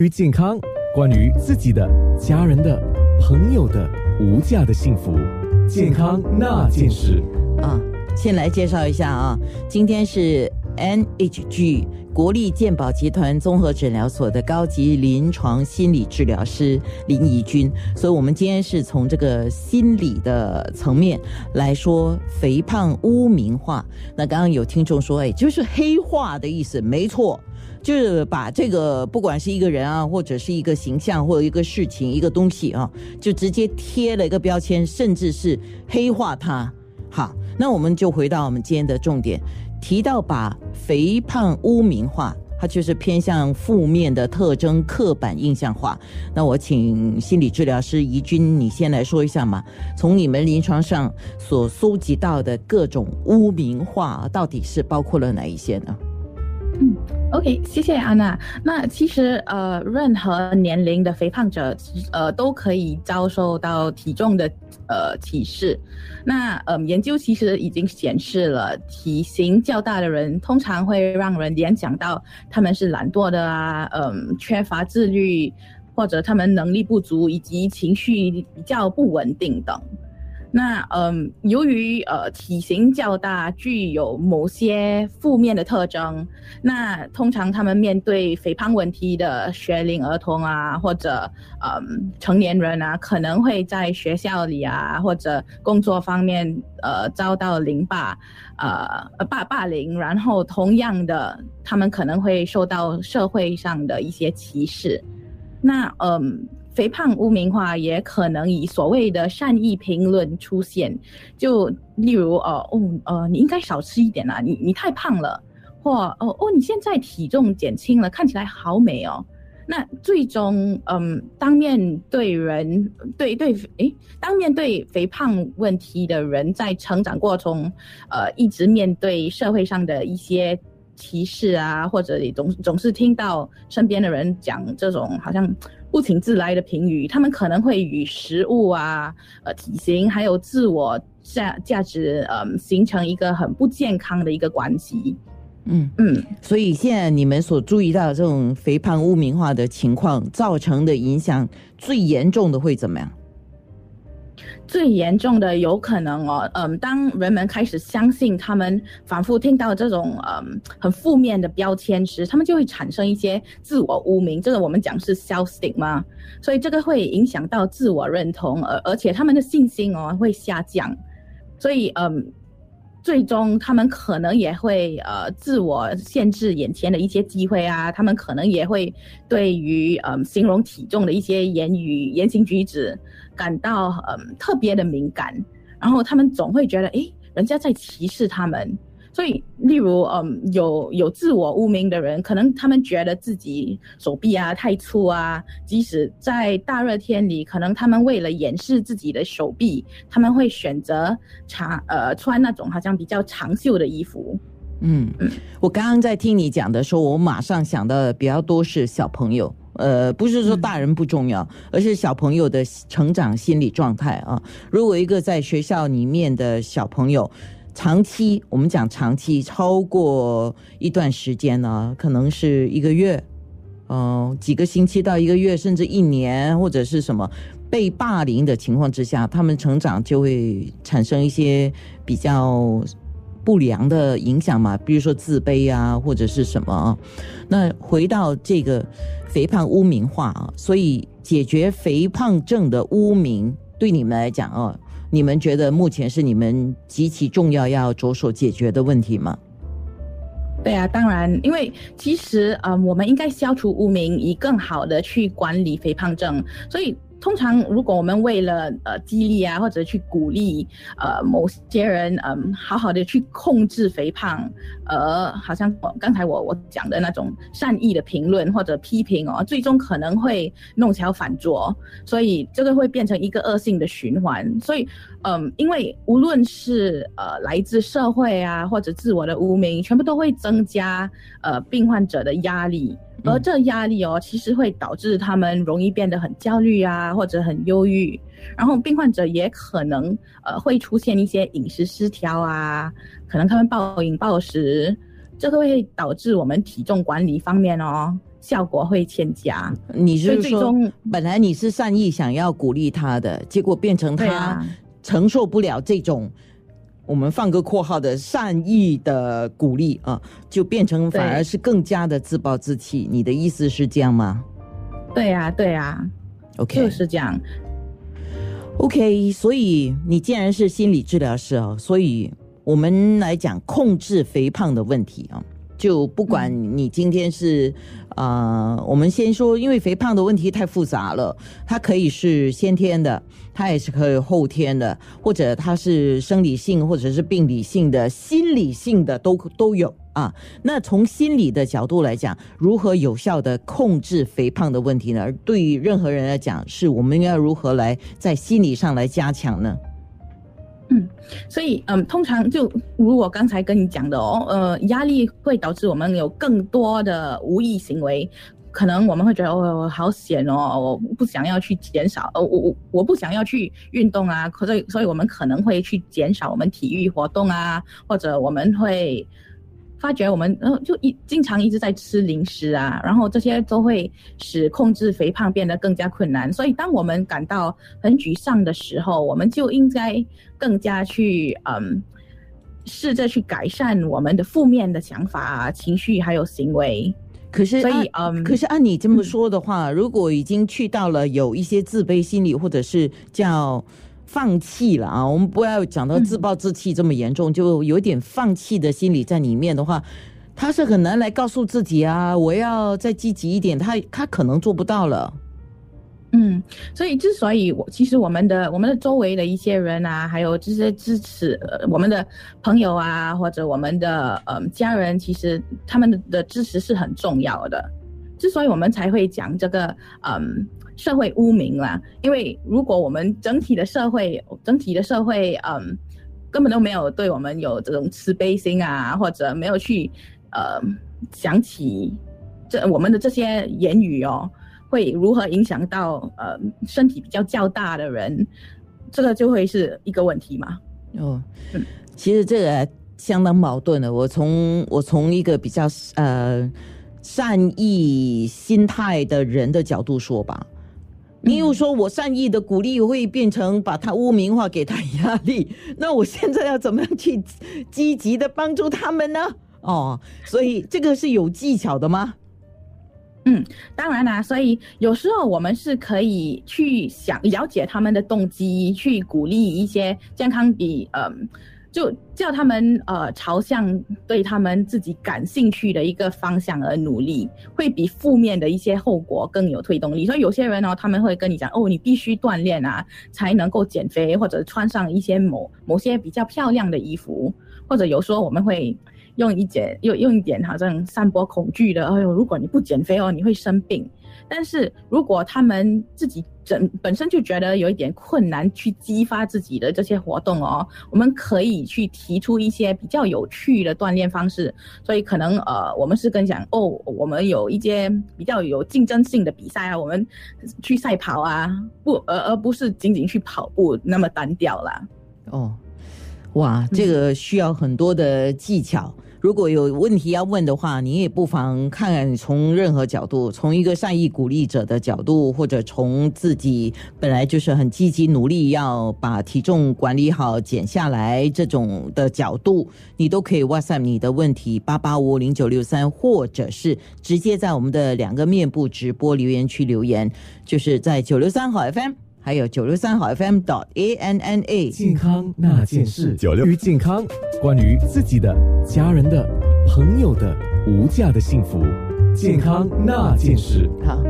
于健康，关于自己的、家人的、朋友的无价的幸福，健康那件事啊，先来介绍一下啊，今天是 NHG 国立健保集团综合诊疗所的高级临床心理治疗师林怡君，所以我们今天是从这个心理的层面来说肥胖污名化。那刚刚有听众说，哎，就是黑化的意思，没错。就是把这个不管是一个人啊，或者是一个形象，或者一个事情、一个东西啊，就直接贴了一个标签，甚至是黑化它。好，那我们就回到我们今天的重点，提到把肥胖污名化，它就是偏向负面的特征、刻板印象化。那我请心理治疗师怡君，你先来说一下嘛，从你们临床上所搜集到的各种污名化，到底是包括了哪一些呢？嗯，OK，谢谢安娜。那其实呃，任何年龄的肥胖者，呃，都可以遭受到体重的呃歧视。那呃，研究其实已经显示了，体型较大的人通常会让人联想到他们是懒惰的啊，嗯，缺乏自律，或者他们能力不足，以及情绪比较不稳定等。那嗯，由于呃体型较大，具有某些负面的特征，那通常他们面对肥胖问题的学龄儿童啊，或者嗯成年人啊，可能会在学校里啊或者工作方面呃遭到凌霸，呃霸霸凌，然后同样的，他们可能会受到社会上的一些歧视。那嗯。肥胖污名化也可能以所谓的善意评论出现，就例如哦哦呃，你应该少吃一点啊，你你太胖了，或哦哦，你现在体重减轻了，看起来好美哦。那最终嗯，当面对人对对诶，当面对肥胖问题的人在成长过程中，呃，一直面对社会上的一些歧视啊，或者你总总是听到身边的人讲这种好像。不请自来的评语，他们可能会与食物啊、呃体型还有自我价价值，嗯，形成一个很不健康的一个关系。嗯嗯，所以现在你们所注意到的这种肥胖污名化的情况，造成的影响最严重的会怎么样？最严重的有可能哦，嗯，当人们开始相信他们反复听到这种嗯很负面的标签时，他们就会产生一些自我污名，这个我们讲是 self stigma，所以这个会影响到自我认同，而而且他们的信心哦会下降，所以嗯。最终，他们可能也会呃自我限制眼前的一些机会啊，他们可能也会对于嗯形容体重的一些言语言行举止感到嗯特别的敏感，然后他们总会觉得，诶，人家在歧视他们。所以，例如，嗯，有有自我污名的人，可能他们觉得自己手臂啊太粗啊，即使在大热天里，可能他们为了掩饰自己的手臂，他们会选择长呃穿那种好像比较长袖的衣服。嗯嗯，我刚刚在听你讲的时候，我马上想到的比较多是小朋友，呃，不是说大人不重要，而是小朋友的成长心理状态啊。如果一个在学校里面的小朋友，长期，我们讲长期超过一段时间呢，可能是一个月，嗯，几个星期到一个月，甚至一年，或者是什么被霸凌的情况之下，他们成长就会产生一些比较不良的影响嘛，比如说自卑啊，或者是什么。那回到这个肥胖污名化啊，所以解决肥胖症的污名，对你们来讲啊。你们觉得目前是你们极其重要要着手解决的问题吗？对啊，当然，因为其实呃，我们应该消除污名，以更好的去管理肥胖症，所以。通常，如果我们为了呃激励啊，或者去鼓励呃某些人嗯好好的去控制肥胖，呃好像刚才我我讲的那种善意的评论或者批评哦，最终可能会弄巧反拙，所以这个会变成一个恶性的循环。所以嗯，因为无论是呃来自社会啊或者自我的污名，全部都会增加呃病患者的压力。而这压力哦，其实会导致他们容易变得很焦虑啊，或者很忧郁。然后病患者也可能呃会出现一些饮食失调啊，可能他们暴饮暴食，这个会导致我们体重管理方面哦效果会欠佳。你是说最终，本来你是善意想要鼓励他的，结果变成他承受不了这种。我们放个括号的善意的鼓励啊，就变成反而是更加的自暴自弃。你的意思是这样吗对啊，对啊，？OK，就是这样。OK，所以你既然是心理治疗师啊，所以我们来讲控制肥胖的问题啊，就不管你今天是啊、呃我们先说，因为肥胖的问题太复杂了，它可以是先天的，它也是可以后天的，或者它是生理性或者是病理性的、心理性的都都有啊。那从心理的角度来讲，如何有效的控制肥胖的问题呢？而对于任何人来讲，是我们要如何来在心理上来加强呢？嗯所以，嗯，通常就如我刚才跟你讲的哦，呃，压力会导致我们有更多的无意行为。可能我们会觉得哦，好险哦，我不想要去减少，哦，我我我不想要去运动啊，所以所以我们可能会去减少我们体育活动啊，或者我们会发觉我们呃就一经常一直在吃零食啊，然后这些都会使控制肥胖变得更加困难。所以当我们感到很沮丧的时候，我们就应该更加去嗯试着去改善我们的负面的想法、啊、情绪还有行为。可是所以嗯可是按你这么说的话，如果已经去到了有一些自卑心理，或者是叫放弃了啊，我们不要讲到自暴自弃这么严重，就有点放弃的心理在里面的话，他是很难来告诉自己啊，我要再积极一点，他他可能做不到了。嗯，所以之所以我其实我们的我们的周围的一些人啊，还有这些支持、呃、我们的朋友啊，或者我们的嗯家人，其实他们的支持是很重要的。之所以我们才会讲这个嗯社会污名啦，因为如果我们整体的社会整体的社会嗯根本都没有对我们有这种慈悲心啊，或者没有去呃想起这我们的这些言语哦。会如何影响到呃身体比较较大的人，这个就会是一个问题嘛。哦嗯，其实这个相当矛盾的。我从我从一个比较呃善意心态的人的角度说吧，你又说我善意的鼓励会变成把他污名化，给他压力，那我现在要怎么样去积极的帮助他们呢？哦，所以这个是有技巧的吗？嗯当然啦、所以有时候我们是可以去想了解他们的动机，去鼓励一些健康比嗯。就叫他们呃朝向对他们自己感兴趣的一个方向而努力，会比负面的一些后果更有推动力。所以有些人哦，他们会跟你讲哦，你必须锻炼啊，才能够减肥，或者穿上一些某某些比较漂亮的衣服，或者有时候我们会用一点用用一点好像散播恐惧的，哎呦，如果你不减肥哦，你会生病。但是如果他们自己整本身就觉得有一点困难去激发自己的这些活动哦，我们可以去提出一些比较有趣的锻炼方式。所以可能呃，我们是跟讲哦，我们有一些比较有竞争性的比赛啊，我们去赛跑啊，不而而不是仅仅去跑步那么单调啦。哦，哇，这个需要很多的技巧。如果有问题要问的话，你也不妨看看从任何角度，从一个善意鼓励者的角度，或者从自己本来就是很积极努力要把体重管理好、减下来这种的角度，你都可以 WhatsApp 你的问题八八五零九六三，或者是直接在我们的两个面部直播留言区留言，就是在九六三好 FM。还有九六三好 FM dot A N N A 健康那件事，九六。于健康，关于自己的、家人的、朋友的无价的幸福，健康那件事。好，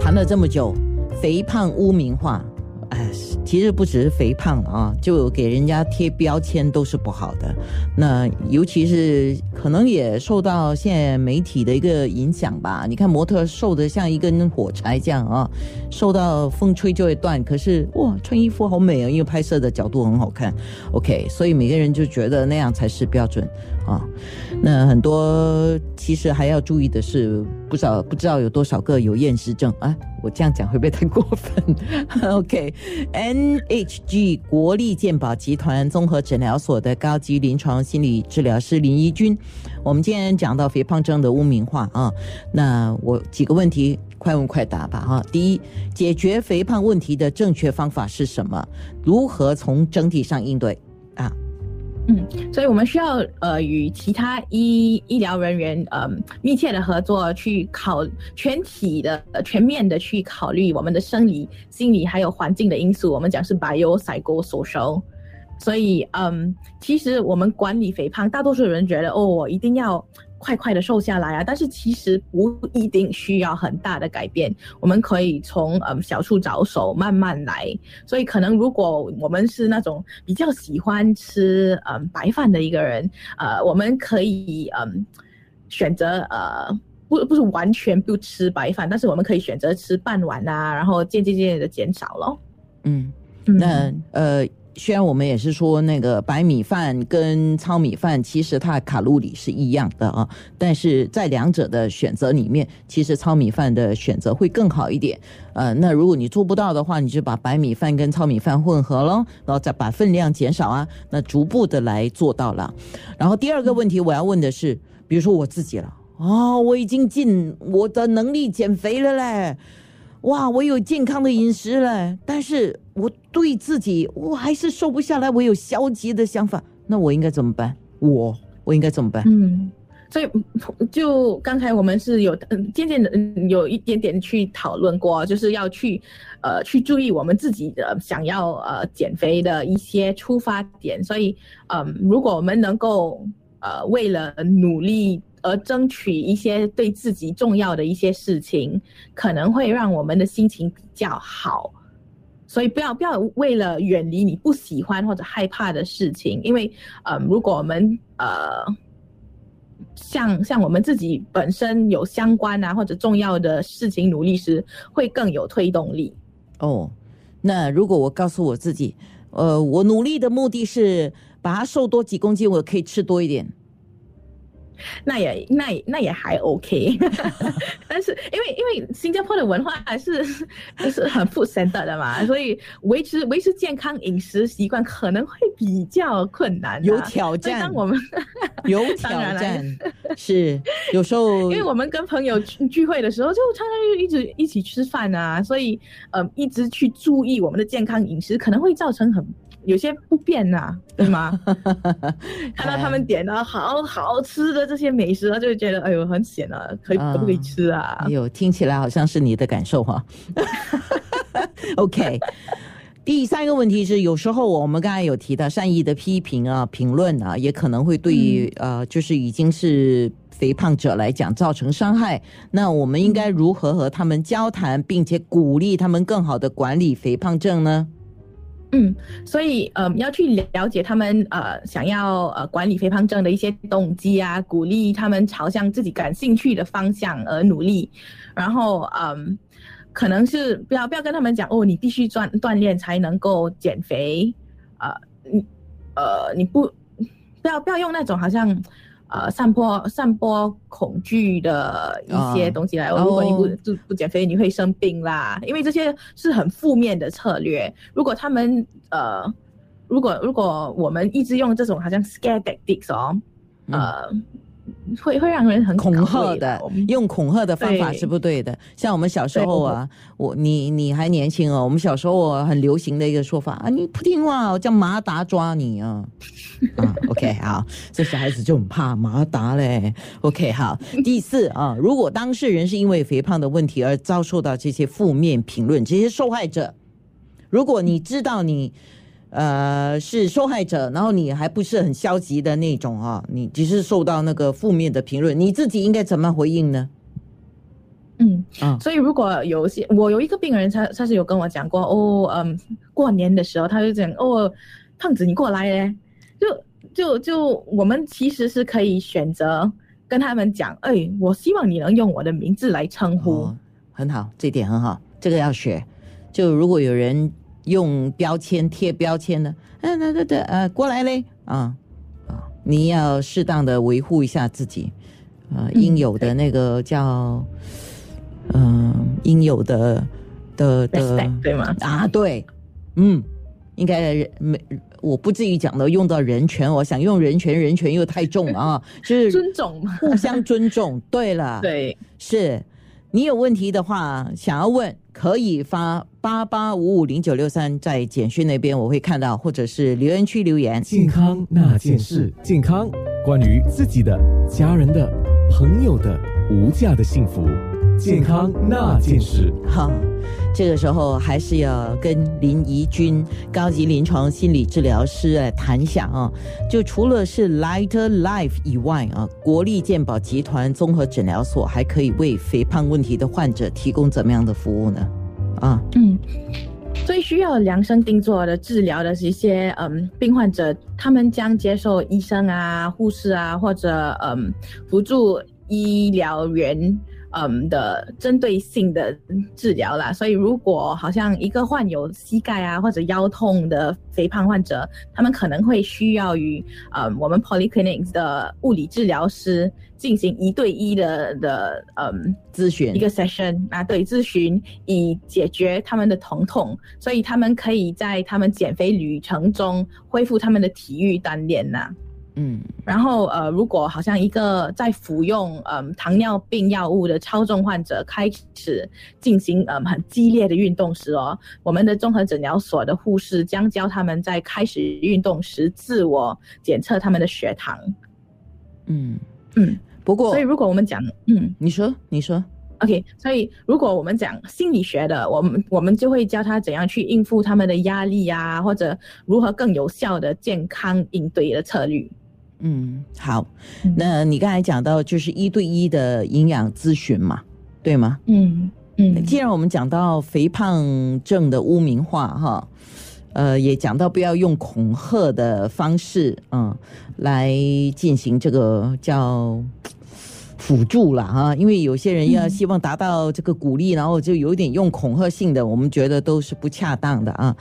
谈了这么久，肥胖污名化，哎，其实不只是肥胖啊，就给人家贴标签都是不好的。那尤其是可能也受到现在媒体的一个影响吧。你看模特瘦的像一根火柴这样啊，受到风吹就会断。可是哇，穿衣服好美啊，因为拍摄的角度很好看。OK，所以每个人就觉得那样才是标准啊。那很多其实还要注意的是，不少不知道有多少个有厌食症啊？我这样讲会不会太过分？OK，NHG 国立健保集团综合诊疗所的高级临床心理治疗师林怡君，我们今天讲到肥胖症的污名化啊，那我几个问题快问快答吧哈。第一，解决肥胖问题的正确方法是什么？如何从整体上应对？嗯，所以我们需要呃与其他医医疗人员呃密切的合作，去考全体的呃全面的去考虑我们的生理、心理还有环境的因素。我们讲是 bio psycho social。所以嗯，其实我们管理肥胖，大多数人觉得哦，我一定要。快快的瘦下来啊！但是其实不一定需要很大的改变，我们可以从嗯小处着手，慢慢来。所以可能如果我们是那种比较喜欢吃嗯白饭的一个人，呃，我们可以嗯选择呃不不是完全不吃白饭，但是我们可以选择吃半碗啊，然后渐渐渐渐的减少咯。嗯，那呃。虽然我们也是说那个白米饭跟糙米饭，其实它的卡路里是一样的啊，但是在两者的选择里面，其实糙米饭的选择会更好一点。呃，那如果你做不到的话，你就把白米饭跟糙米饭混合了，然后再把分量减少啊，那逐步的来做到了。然后第二个问题我要问的是，比如说我自己了，哦，我已经尽我的能力减肥了嘞。哇，我有健康的饮食了，但是我对自己我还是瘦不下来，我有消极的想法，那我应该怎么办？我我应该怎么办？嗯，所以就刚才我们是有嗯渐渐的有一点点去讨论过，就是要去呃去注意我们自己的想要呃减肥的一些出发点，所以嗯，如果我们能够呃为了努力。而争取一些对自己重要的一些事情，可能会让我们的心情比较好。所以不要不要为了远离你不喜欢或者害怕的事情，因为呃，如果我们呃，像像我们自己本身有相关啊或者重要的事情努力时，会更有推动力。哦，那如果我告诉我自己，呃，我努力的目的是把它瘦多几公斤，我可以吃多一点。那也那也那也还 OK，但是因为因为新加坡的文化还是就是很 food center 的嘛，所以维持维持健康饮食习惯可能会比较困难，有挑战。当我们有挑战是有时候，因为我们跟朋友聚会的时候，就常常就一直一起吃饭啊，所以呃一直去注意我们的健康饮食，可能会造成很。有些不便呐，对吗？看到他们点的好好吃的这些美食，他就会觉得哎呦很咸啊，可以可不可以吃啊？哎呦，听起来好像是你的感受哈。OK，第三个问题是，有时候我们刚才有提到善意的批评啊、评论啊，也可能会对于呃，就是已经是肥胖者来讲造成伤害。那我们应该如何和他们交谈，并且鼓励他们更好的管理肥胖症呢？嗯，所以呃，要去了解他们呃想要呃管理肥胖症的一些动机啊，鼓励他们朝向自己感兴趣的方向而努力，然后嗯，可能是不要不要跟他们讲哦，你必须锻锻炼才能够减肥，呃，你呃你不不要不要用那种好像。呃，散播散播恐惧的一些东西来。如果你不不不减肥，你会生病啦。因为这些是很负面的策略。如果他们呃，如果如果我们一直用这种好像 scare tactics 哦，呃。会会让人很恐吓的，用恐吓的方法是不对的。像我们小时候啊，我你你还年轻哦，我们小时候很流行的一个说法啊，你不听话，我叫马达抓你啊。啊，OK，好，这小孩子就很怕马达嘞。OK，好，第四啊，如果当事人是因为肥胖的问题而遭受到这些负面评论，这些受害者，如果你知道你。呃，是受害者，然后你还不是很消极的那种啊，你只是受到那个负面的评论，你自己应该怎么回应呢？嗯啊，所以如果有些我有一个病人，他他是有跟我讲过哦，嗯，过年的时候他就讲哦，胖子你过来嘞，就就就我们其实是可以选择跟他们讲，哎，我希望你能用我的名字来称呼，很好，这点很好，这个要学。就如果有人。用标签贴标签的，嗯，那那对，呃，过来嘞，啊啊，你要适当的维护一下自己，呃，应有的那个叫，嗯、应有的的的对吗？啊，对，嗯，应该人没，我不至于讲到用到人权，我想用人权，人权又太重了啊，就 是尊重嘛，互相尊重。对了，对，是你有问题的话，想要问可以发八八五五零九六三，在简讯那边我会看到，或者是留言区留言。健康那件事，健康关于自己的、家人的、朋友的无价的幸福，健康那件事。哈，这个时候还是要跟林怡君高级临床心理治疗师来谈一下啊。就除了是 Lighter Life 以外啊，国立健保集团综合诊疗所还可以为肥胖问题的患者提供怎么样的服务呢？啊，嗯，最需要量身定做的治疗的是一些嗯病患者，他们将接受医生啊、护士啊或者嗯辅助医疗员。嗯的针对性的治疗啦，所以如果好像一个患有膝盖啊或者腰痛的肥胖患者，他们可能会需要与嗯我们 polyclinics 的物理治疗师进行一对一的的嗯咨询。一个 session 啊，对咨询以解决他们的疼痛，所以他们可以在他们减肥旅程中恢复他们的体育锻炼呐、嗯然后呃，如果好像一个在服用嗯糖尿病药物的超重患者开始进行嗯很激烈的运动时哦，我们的综合诊疗所的护士将教他们在开始运动时自我检测他们的血糖。嗯嗯，不过所以如果我们讲嗯你说你说 OK，所以如果我们讲心理学的，我们我们就会教他怎样去应付他们的压力啊，或者如何更有效的健康应对的策略。嗯好，嗯那你刚才讲到就是一对一的营养咨询嘛，对吗？嗯嗯既然我们讲到肥胖症的污名化，哈，呃，也讲到不要用恐吓的方式，嗯，来进行这个叫辅助了哈，因为有些人要嗯希望达到这个鼓励，然后就有点用恐吓性的，我们觉得都是不恰当的啊。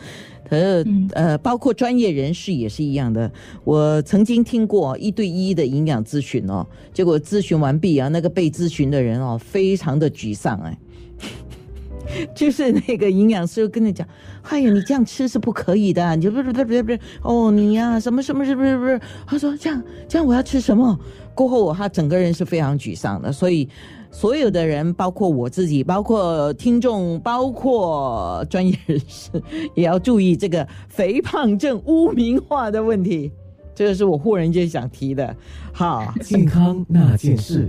可是嗯呃，包括专业人士也是一样的。我曾经听过一对一的营养咨询哦，结果咨询完毕啊，那个被咨询的人哦，非常的沮丧哎。就是那个营养师跟你讲，哎呀，你这样吃是不可以的，你就不是不是不是不哦，你呀、什么什么是不是不是？他说这样这样我要吃什么？过后他整个人是非常沮丧的，所以所有的人，包括我自己，包括听众，包括专业人士，也要注意这个肥胖症污名化的问题。这个是我忽然间想提的。好，健康那件事。